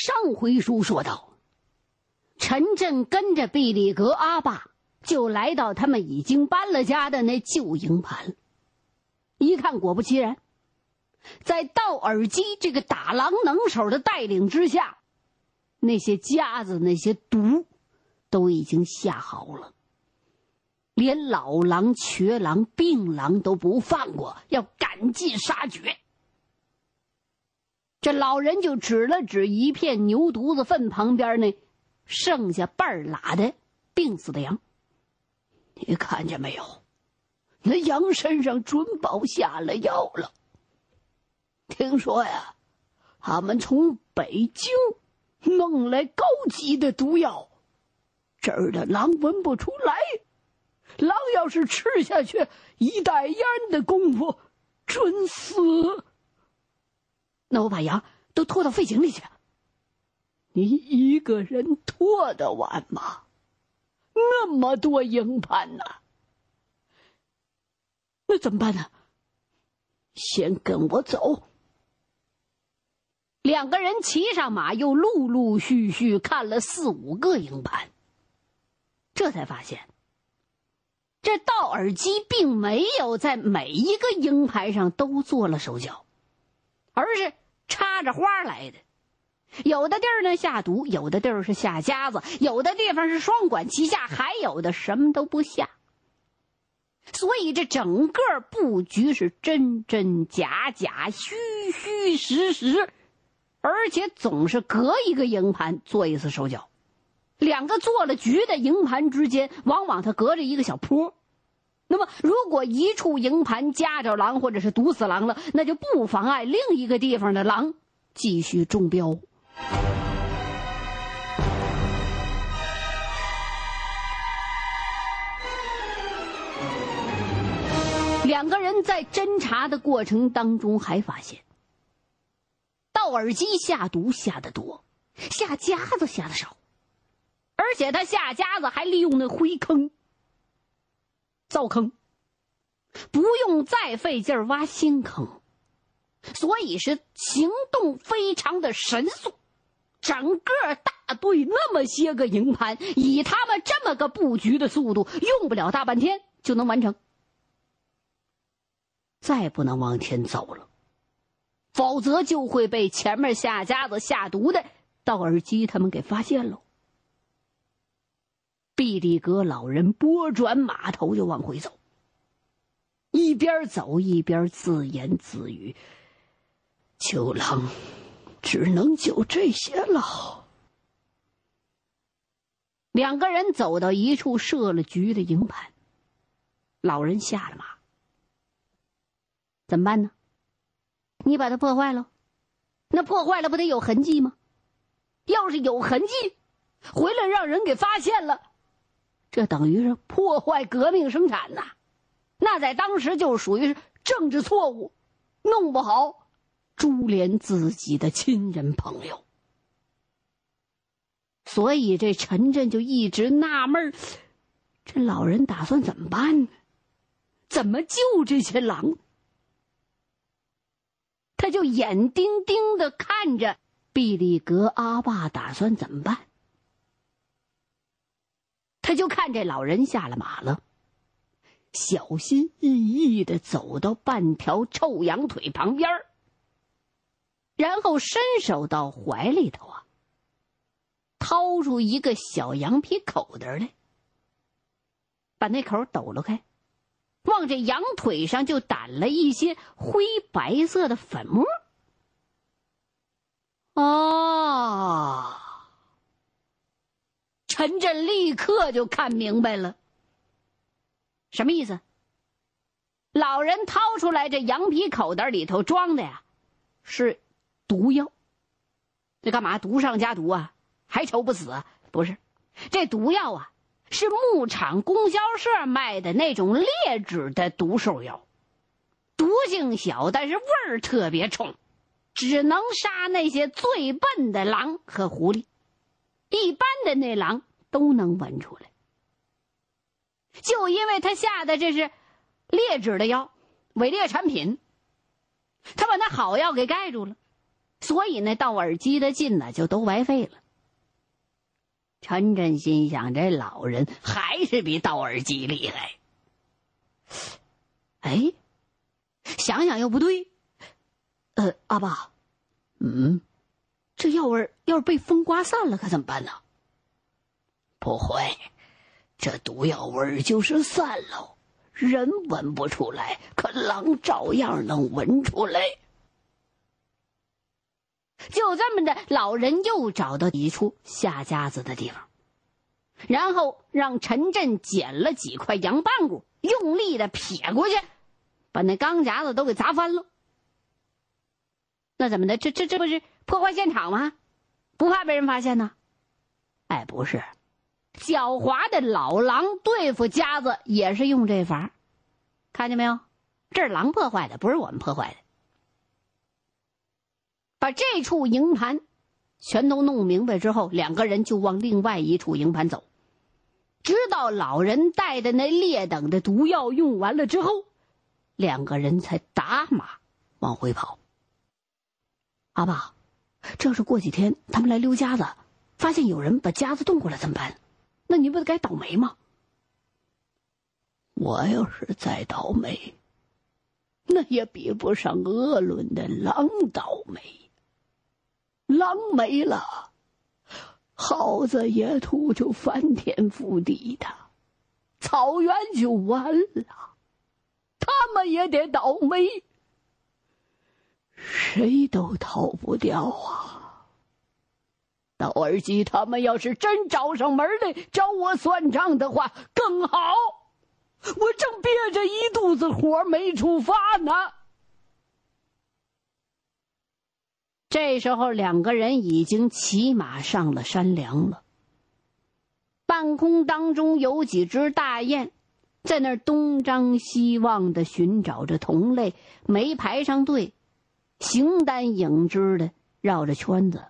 上回书说到，陈震跟着毕里格阿爸就来到他们已经搬了家的那旧营盘。一看，果不其然，在道尔基这个打狼能手的带领之下，那些夹子、那些毒都已经下好了，连老狼、瘸狼、病狼都不放过，要赶尽杀绝。这老人就指了指一片牛犊子粪旁边那剩下半拉的病死的羊，你看见没有？那羊身上准保下了药了。听说呀，他们从北京弄来高级的毒药，这儿的狼闻不出来。狼要是吃下去，一袋烟的功夫，准死。那我把羊都拖到废井里去。你一个人拖得完吗？那么多营盘呢？那怎么办呢？先跟我走。两个人骑上马，又陆陆续续看了四五个营盘，这才发现，这道尔基并没有在每一个营盘上都做了手脚，而是。插着花来的，有的地儿呢下毒，有的地儿是下夹子，有的地方是双管齐下，还有的什么都不下。所以这整个布局是真真假假、虚虚实实，而且总是隔一个营盘做一次手脚。两个做了局的营盘之间，往往它隔着一个小坡。那么，如果一处营盘夹着狼，或者是毒死狼了，那就不妨碍另一个地方的狼继续中标。两个人在侦查的过程当中，还发现道尔基下毒下的多，下夹子下的少，而且他下夹子还利用那灰坑。造坑，不用再费劲儿挖新坑，所以是行动非常的神速。整个大队那么些个营盘，以他们这么个布局的速度，用不了大半天就能完成。再不能往前走了，否则就会被前面下家子下毒的道尔基他们给发现喽。毕里格老人拨转马头就往回走，一边走一边自言自语：“秋郎，只能就这些了。”两个人走到一处设了局的营盘，老人下了马。怎么办呢？你把它破坏了，那破坏了不得有痕迹吗？要是有痕迹，回来让人给发现了。这等于是破坏革命生产呐，那在当时就属于政治错误，弄不好株连自己的亲人朋友。所以这陈震就一直纳闷这老人打算怎么办呢？怎么救这些狼？他就眼盯盯的看着毕里格阿爸打算怎么办。他就看这老人下了马了，小心翼翼的走到半条臭羊腿旁边然后伸手到怀里头啊，掏出一个小羊皮口袋来，把那口抖了开，往这羊腿上就掸了一些灰白色的粉末。哦。陈震立刻就看明白了，什么意思？老人掏出来这羊皮口袋里头装的呀，是毒药。这干嘛？毒上加毒啊？还愁不死？不是，这毒药啊，是牧场供销社卖的那种劣质的毒兽药，毒性小，但是味儿特别冲，只能杀那些最笨的狼和狐狸，一般的那狼。都能闻出来，就因为他下的这是劣质的药，伪劣产品，他把那好药给盖住了，所以那盗耳机的劲呢就都白费了。陈震心想，这老人还是比盗耳机厉害。哎，想想又不对。呃，阿爸，嗯，这药味要是被风刮散了，可怎么办呢？不会，这毒药味就是散喽，人闻不出来，可狼照样能闻出来。就这么的，老人又找到一处下夹子的地方，然后让陈震捡了几块羊棒骨，用力的撇过去，把那钢夹子都给砸翻了。那怎么的？这这这不是破坏现场吗？不怕被人发现呢？哎，不是，狡猾的老狼对付夹子也是用这法看见没有？这是狼破坏的，不是我们破坏的。把这处营盘全都弄明白之后，两个人就往另外一处营盘走，直到老人带的那劣等的毒药用完了之后，两个人才打马往回跑。阿爸，这要是过几天他们来溜夹子，发现有人把夹子动过来怎么办？那你不得该倒霉吗？我要是再倒霉，那也比不上鄂伦的狼倒霉。狼没了，耗子野兔就翻天覆地的，草原就完了，他们也得倒霉，谁都逃不掉啊！到耳机他们要是真找上门来找我算账的话，更好，我正憋着一肚子火没出发呢。这时候，两个人已经骑马上了山梁了。半空当中有几只大雁，在那儿东张西望的寻找着同类，没排上队，形单影只的绕着圈子。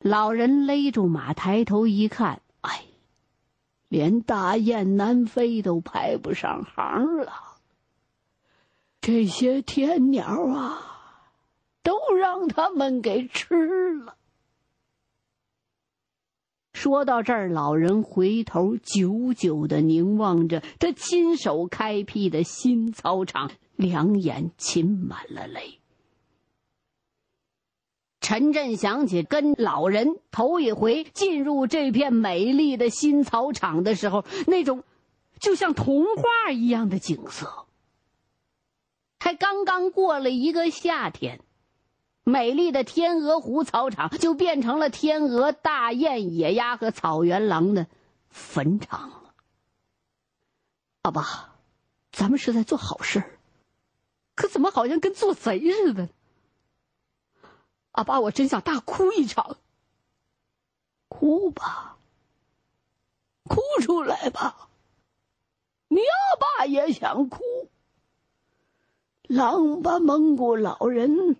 老人勒住马，抬头一看，哎，连大雁南飞都排不上行了。这些天鸟啊！都让他们给吃了。说到这儿，老人回头久久的凝望着他亲手开辟的新操场，两眼噙满了泪。陈震想起跟老人头一回进入这片美丽的新草场的时候，那种就像童话一样的景色。才刚刚过了一个夏天。美丽的天鹅湖草场就变成了天鹅、大雁、野鸭和草原狼的坟场了。阿爸，咱们是在做好事，可怎么好像跟做贼似的？阿爸，我真想大哭一场。哭吧，哭出来吧。你阿爸也想哭。狼把蒙古老人。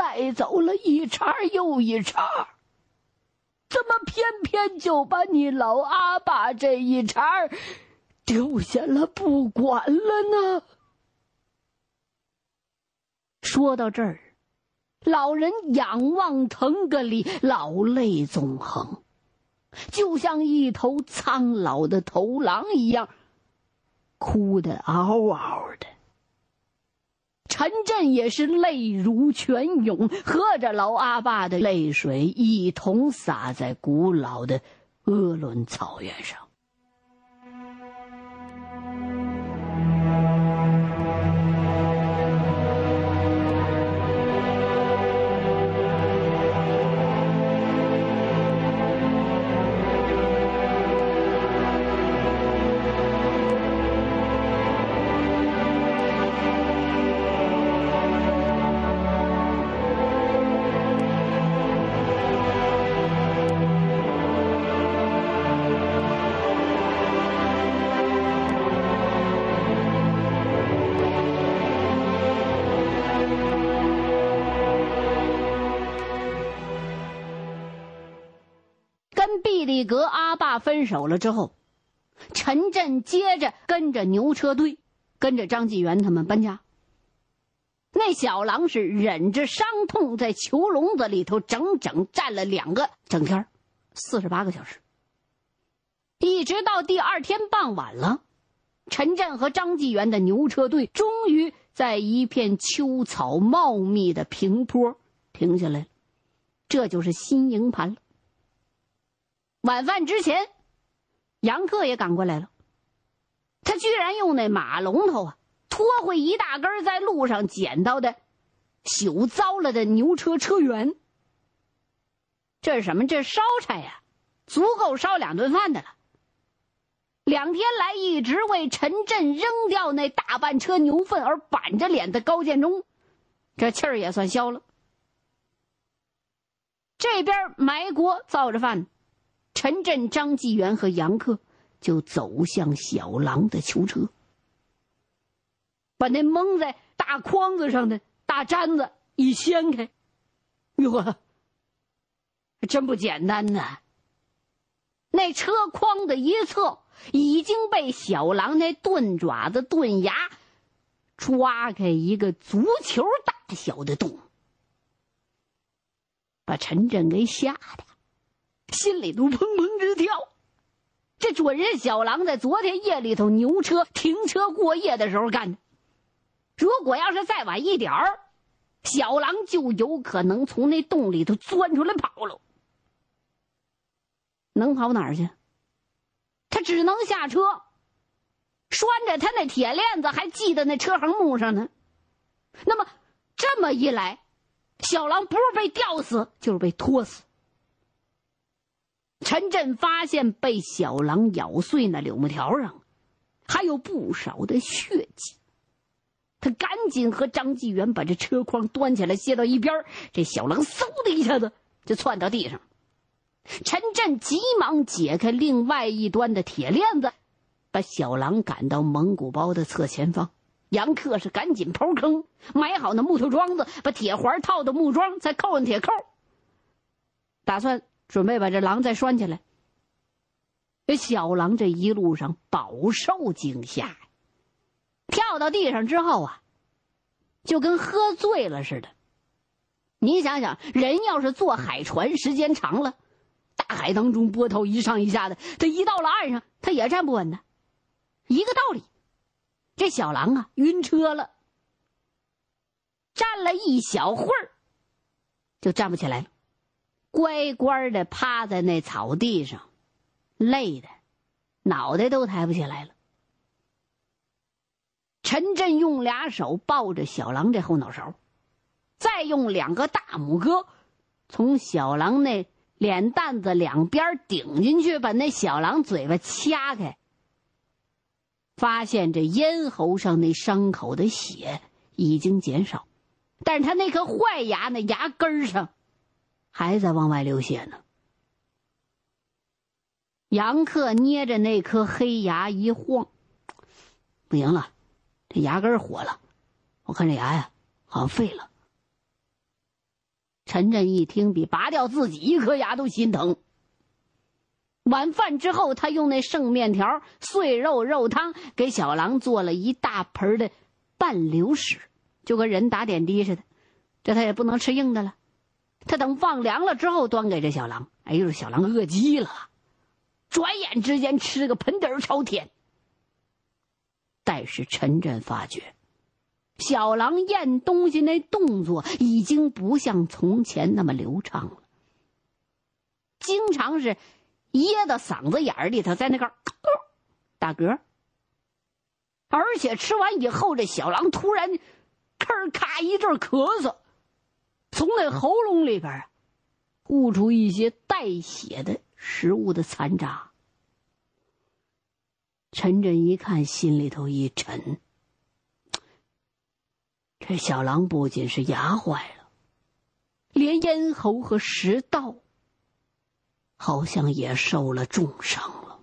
带走了一茬又一茬，怎么偏偏就把你老阿爸这一茬丢下了不管了呢？说到这儿，老人仰望腾格里，老泪纵横，就像一头苍老的头狼一样，哭得嗷嗷的。陈震也是泪如泉涌，和着老阿爸的泪水一同洒在古老的鄂伦草原上。分手了之后，陈震接着跟着牛车队，跟着张纪元他们搬家。那小狼是忍着伤痛，在囚笼子里头整整站了两个整天，四十八个小时。一直到第二天傍晚了，陈震和张纪元的牛车队终于在一片秋草茂密的平坡停下来了，这就是新营盘了。晚饭之前，杨克也赶过来了，他居然用那马龙头啊。拖回一大根在路上捡到的朽糟了的牛车车辕，这是什么？这烧柴呀，足够烧两顿饭的了。两天来一直为陈震扔掉那大半车牛粪而板着脸的高建中，这气儿也算消了。这边埋锅造着饭，陈震、张纪元和杨克就走向小狼的囚车。把那蒙在大筐子上的大毡子一掀开，哟，真不简单呐！那车筐的一侧已经被小狼那钝爪子、钝牙抓开一个足球大小的洞，把陈震给吓得心里都砰砰直跳。这准是小狼在昨天夜里头牛车停车过夜的时候干的。如果要是再晚一点儿，小狼就有可能从那洞里头钻出来跑了。能跑哪儿去？他只能下车，拴着他那铁链子还系在那车横木上呢。那么这么一来，小狼不是被吊死，就是被拖死。陈震发现被小狼咬碎那柳木条上，还有不少的血迹。他赶紧和张继元把这车筐端起来，卸到一边这小狼嗖的一下子就窜到地上。陈震急忙解开另外一端的铁链子，把小狼赶到蒙古包的侧前方。杨克是赶紧刨坑，埋好那木头桩子，把铁环套到木桩，再扣上铁扣，打算准备把这狼再拴起来。这小狼这一路上饱受惊吓。跳到地上之后啊，就跟喝醉了似的。你想想，人要是坐海船时间长了，大海当中波涛一上一下的，他一到了岸上，他也站不稳的。一个道理，这小狼啊，晕车了，站了一小会儿，就站不起来了，乖乖的趴在那草地上，累的脑袋都抬不起来了。陈震用俩手抱着小狼这后脑勺，再用两个大拇哥从小狼那脸蛋子两边顶进去，把那小狼嘴巴掐开。发现这咽喉上那伤口的血已经减少，但是他那颗坏牙那牙根上还在往外流血呢。杨克捏着那颗黑牙一晃，不行了。这牙根火了，我看这牙呀，好像废了。陈震一听，比拔掉自己一颗牙都心疼。晚饭之后，他用那剩面条、碎肉肉汤给小狼做了一大盆的半流食，就跟人打点滴似的。这他也不能吃硬的了，他等放凉了之后端给这小狼。哎呦，小狼饿极了，转眼之间吃个盆底儿朝天。但是陈震发觉，小狼咽东西那动作已经不像从前那么流畅了，经常是噎到嗓子眼儿里头，在那个打嗝。而且吃完以后，这小狼突然吭咔一阵咳嗽，从那喉咙里边悟出一些带血的食物的残渣。陈震一看，心里头一沉。这小狼不仅是牙坏了，连咽喉和食道好像也受了重伤了。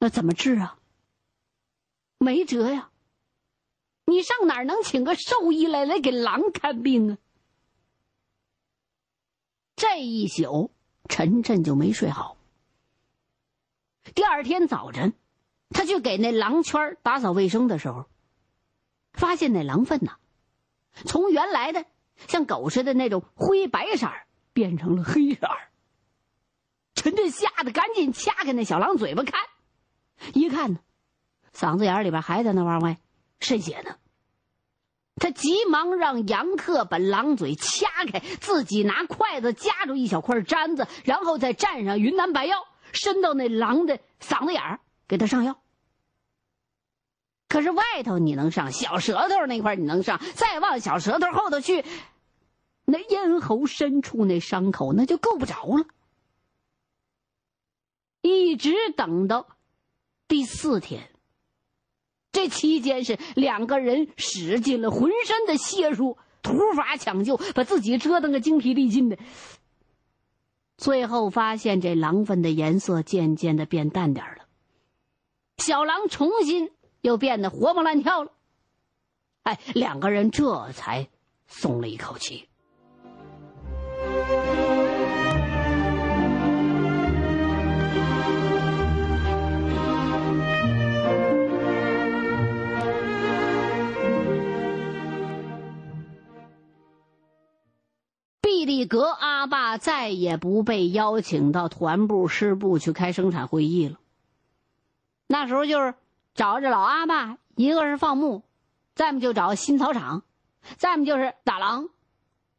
那怎么治啊？没辙呀！你上哪儿能请个兽医来来给狼看病啊？这一宿，陈震就没睡好。第二天早晨，他去给那狼圈打扫卫生的时候，发现那狼粪呐，从原来的像狗似的那种灰白色变成了黑色陈震吓得赶紧掐开那小狼嘴巴看，一看呢，嗓子眼里边还在那往外渗血呢。他急忙让杨克把狼嘴掐开，自己拿筷子夹住一小块簪子，然后再蘸上云南白药，伸到那狼的嗓子眼儿给他上药。可是外头你能上，小舌头那块你能上，再往小舌头后头去，那咽喉深处那伤口那就够不着了。一直等到第四天。这期间是两个人使尽了浑身的解数，土法抢救，把自己折腾个精疲力尽的。最后发现这狼粪的颜色渐渐的变淡点了，小狼重新又变得活蹦乱跳了。哎，两个人这才松了一口气。毕力格阿爸再也不被邀请到团部师部去开生产会议了。那时候就是找着老阿爸，一个是放牧，再么就找新草场，再么就是打狼。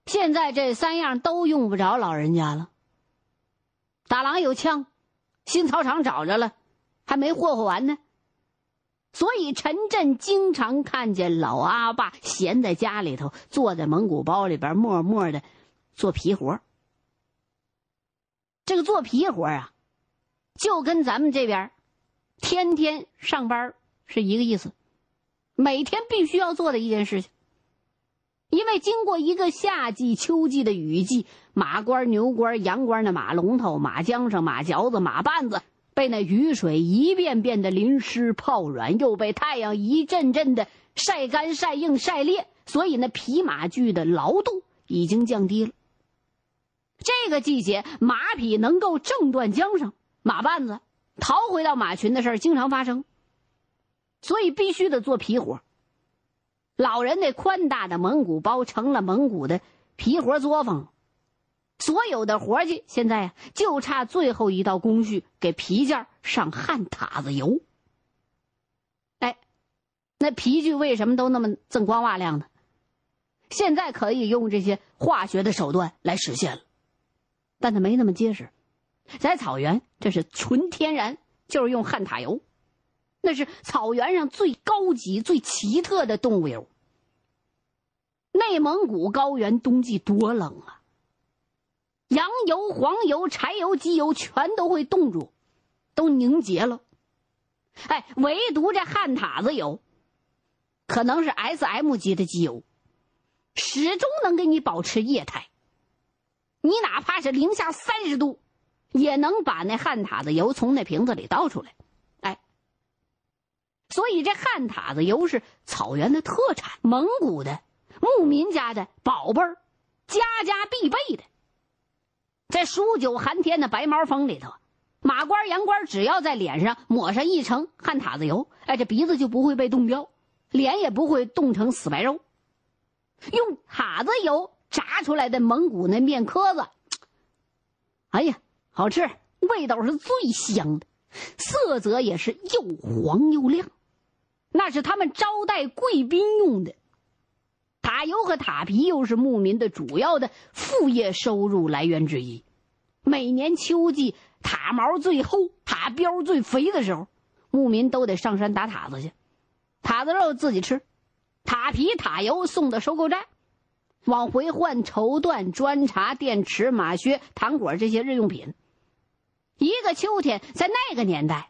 现在这三样都用不着老人家了。打狼有枪，新草场找着了，还没霍霍完呢。所以陈震经常看见老阿爸闲在家里头，坐在蒙古包里边，默默的。做皮活这个做皮活啊，就跟咱们这边天天上班是一个意思，每天必须要做的一件事情。因为经过一个夏季、秋季的雨季，马倌、牛倌、羊倌的马龙头、马缰绳、马嚼子、马绊子被那雨水一遍遍的淋湿泡软，又被太阳一阵阵的晒干、晒硬、晒裂，所以那皮马具的牢度已经降低了。这个季节，马匹能够挣断缰绳，马绊子逃回到马群的事儿经常发生，所以必须得做皮活。老人那宽大的蒙古包成了蒙古的皮活作坊，所有的活计现在啊，就差最后一道工序，给皮件上旱塔子油。哎，那皮具为什么都那么锃光瓦亮呢？现在可以用这些化学的手段来实现了。但它没那么结实，在草原这是纯天然，就是用旱獭油，那是草原上最高级、最奇特的动物油。内蒙古高原冬季多冷啊！羊油、黄油、柴油、机油全都会冻住，都凝结了。哎，唯独这旱獭子油，可能是 S M 级的机油，始终能给你保持液态。你哪怕是零下三十度，也能把那旱塔子油从那瓶子里倒出来，哎。所以这旱塔子油是草原的特产，蒙古的牧民家的宝贝儿，家家必备的。在数九寒天的白毛风里头，马倌、羊倌只要在脸上抹上一层旱塔子油，哎，这鼻子就不会被冻掉，脸也不会冻成死白肉。用塔子油。炸出来的蒙古那面壳子，哎呀，好吃，味道是最香的，色泽也是又黄又亮，那是他们招待贵宾用的。塔油和塔皮又是牧民的主要的副业收入来源之一。每年秋季，塔毛最厚、塔膘最肥的时候，牧民都得上山打塔子去，塔子肉自己吃，塔皮、塔油送到收购站。往回换绸缎、砖茶、电池、马靴、糖果这些日用品。一个秋天，在那个年代，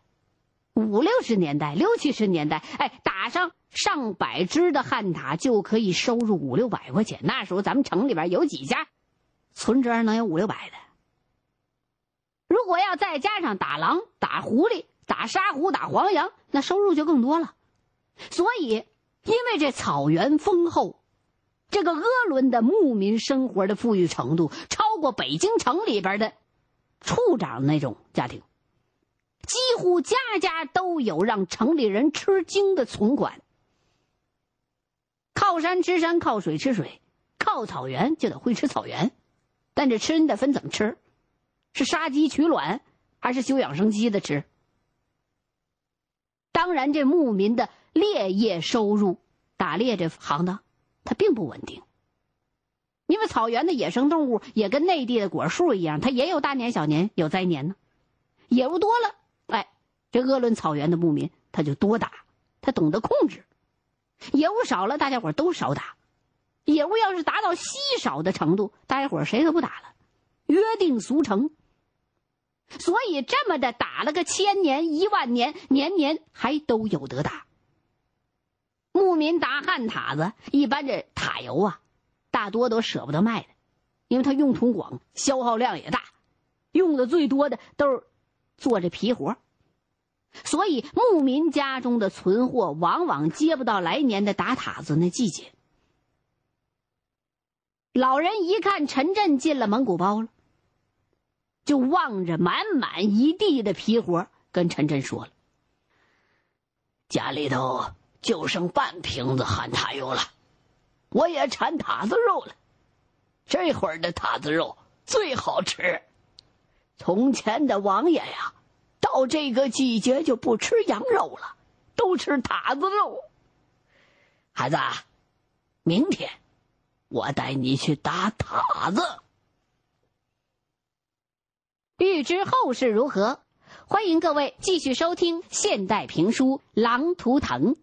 五六十年代、六七十年代，哎，打上上百只的旱塔就可以收入五六百块钱。那时候咱们城里边有几家，存折能有五六百的。如果要再加上打狼、打狐狸、打沙狐、打黄羊，那收入就更多了。所以，因为这草原丰厚。这个鄂伦的牧民生活的富裕程度超过北京城里边的处长那种家庭，几乎家家都有让城里人吃惊的存款。靠山吃山，靠水吃水，靠草原就得会吃草原。但这吃你得分怎么吃，是杀鸡取卵，还是休养生息的吃？当然，这牧民的猎业收入，打猎这行当，它并不稳定。因为草原的野生动物也跟内地的果树一样，它也有大年小年，有灾年呢。野物多了，哎，这鄂伦草原的牧民他就多打，他懂得控制；野物少了，大家伙都少打。野物要是达到稀少的程度，大家伙谁都不打了，约定俗成。所以这么的打了个千年一万年，年年还都有得打。牧民打旱塔子，一般这塔油啊，大多都舍不得卖的，因为它用途广，消耗量也大，用的最多的都是做这皮活。所以牧民家中的存货往往接不到来年的打塔子那季节。老人一看陈震进了蒙古包了。就望着满满一地的皮活，跟陈震说了：“家里头就剩半瓶子旱塔油了，我也馋塔子肉了。这会儿的塔子肉最好吃。从前的王爷呀，到这个季节就不吃羊肉了，都吃塔子肉。孩子，明天我带你去打塔子。”欲知后事如何，欢迎各位继续收听现代评书《狼图腾》。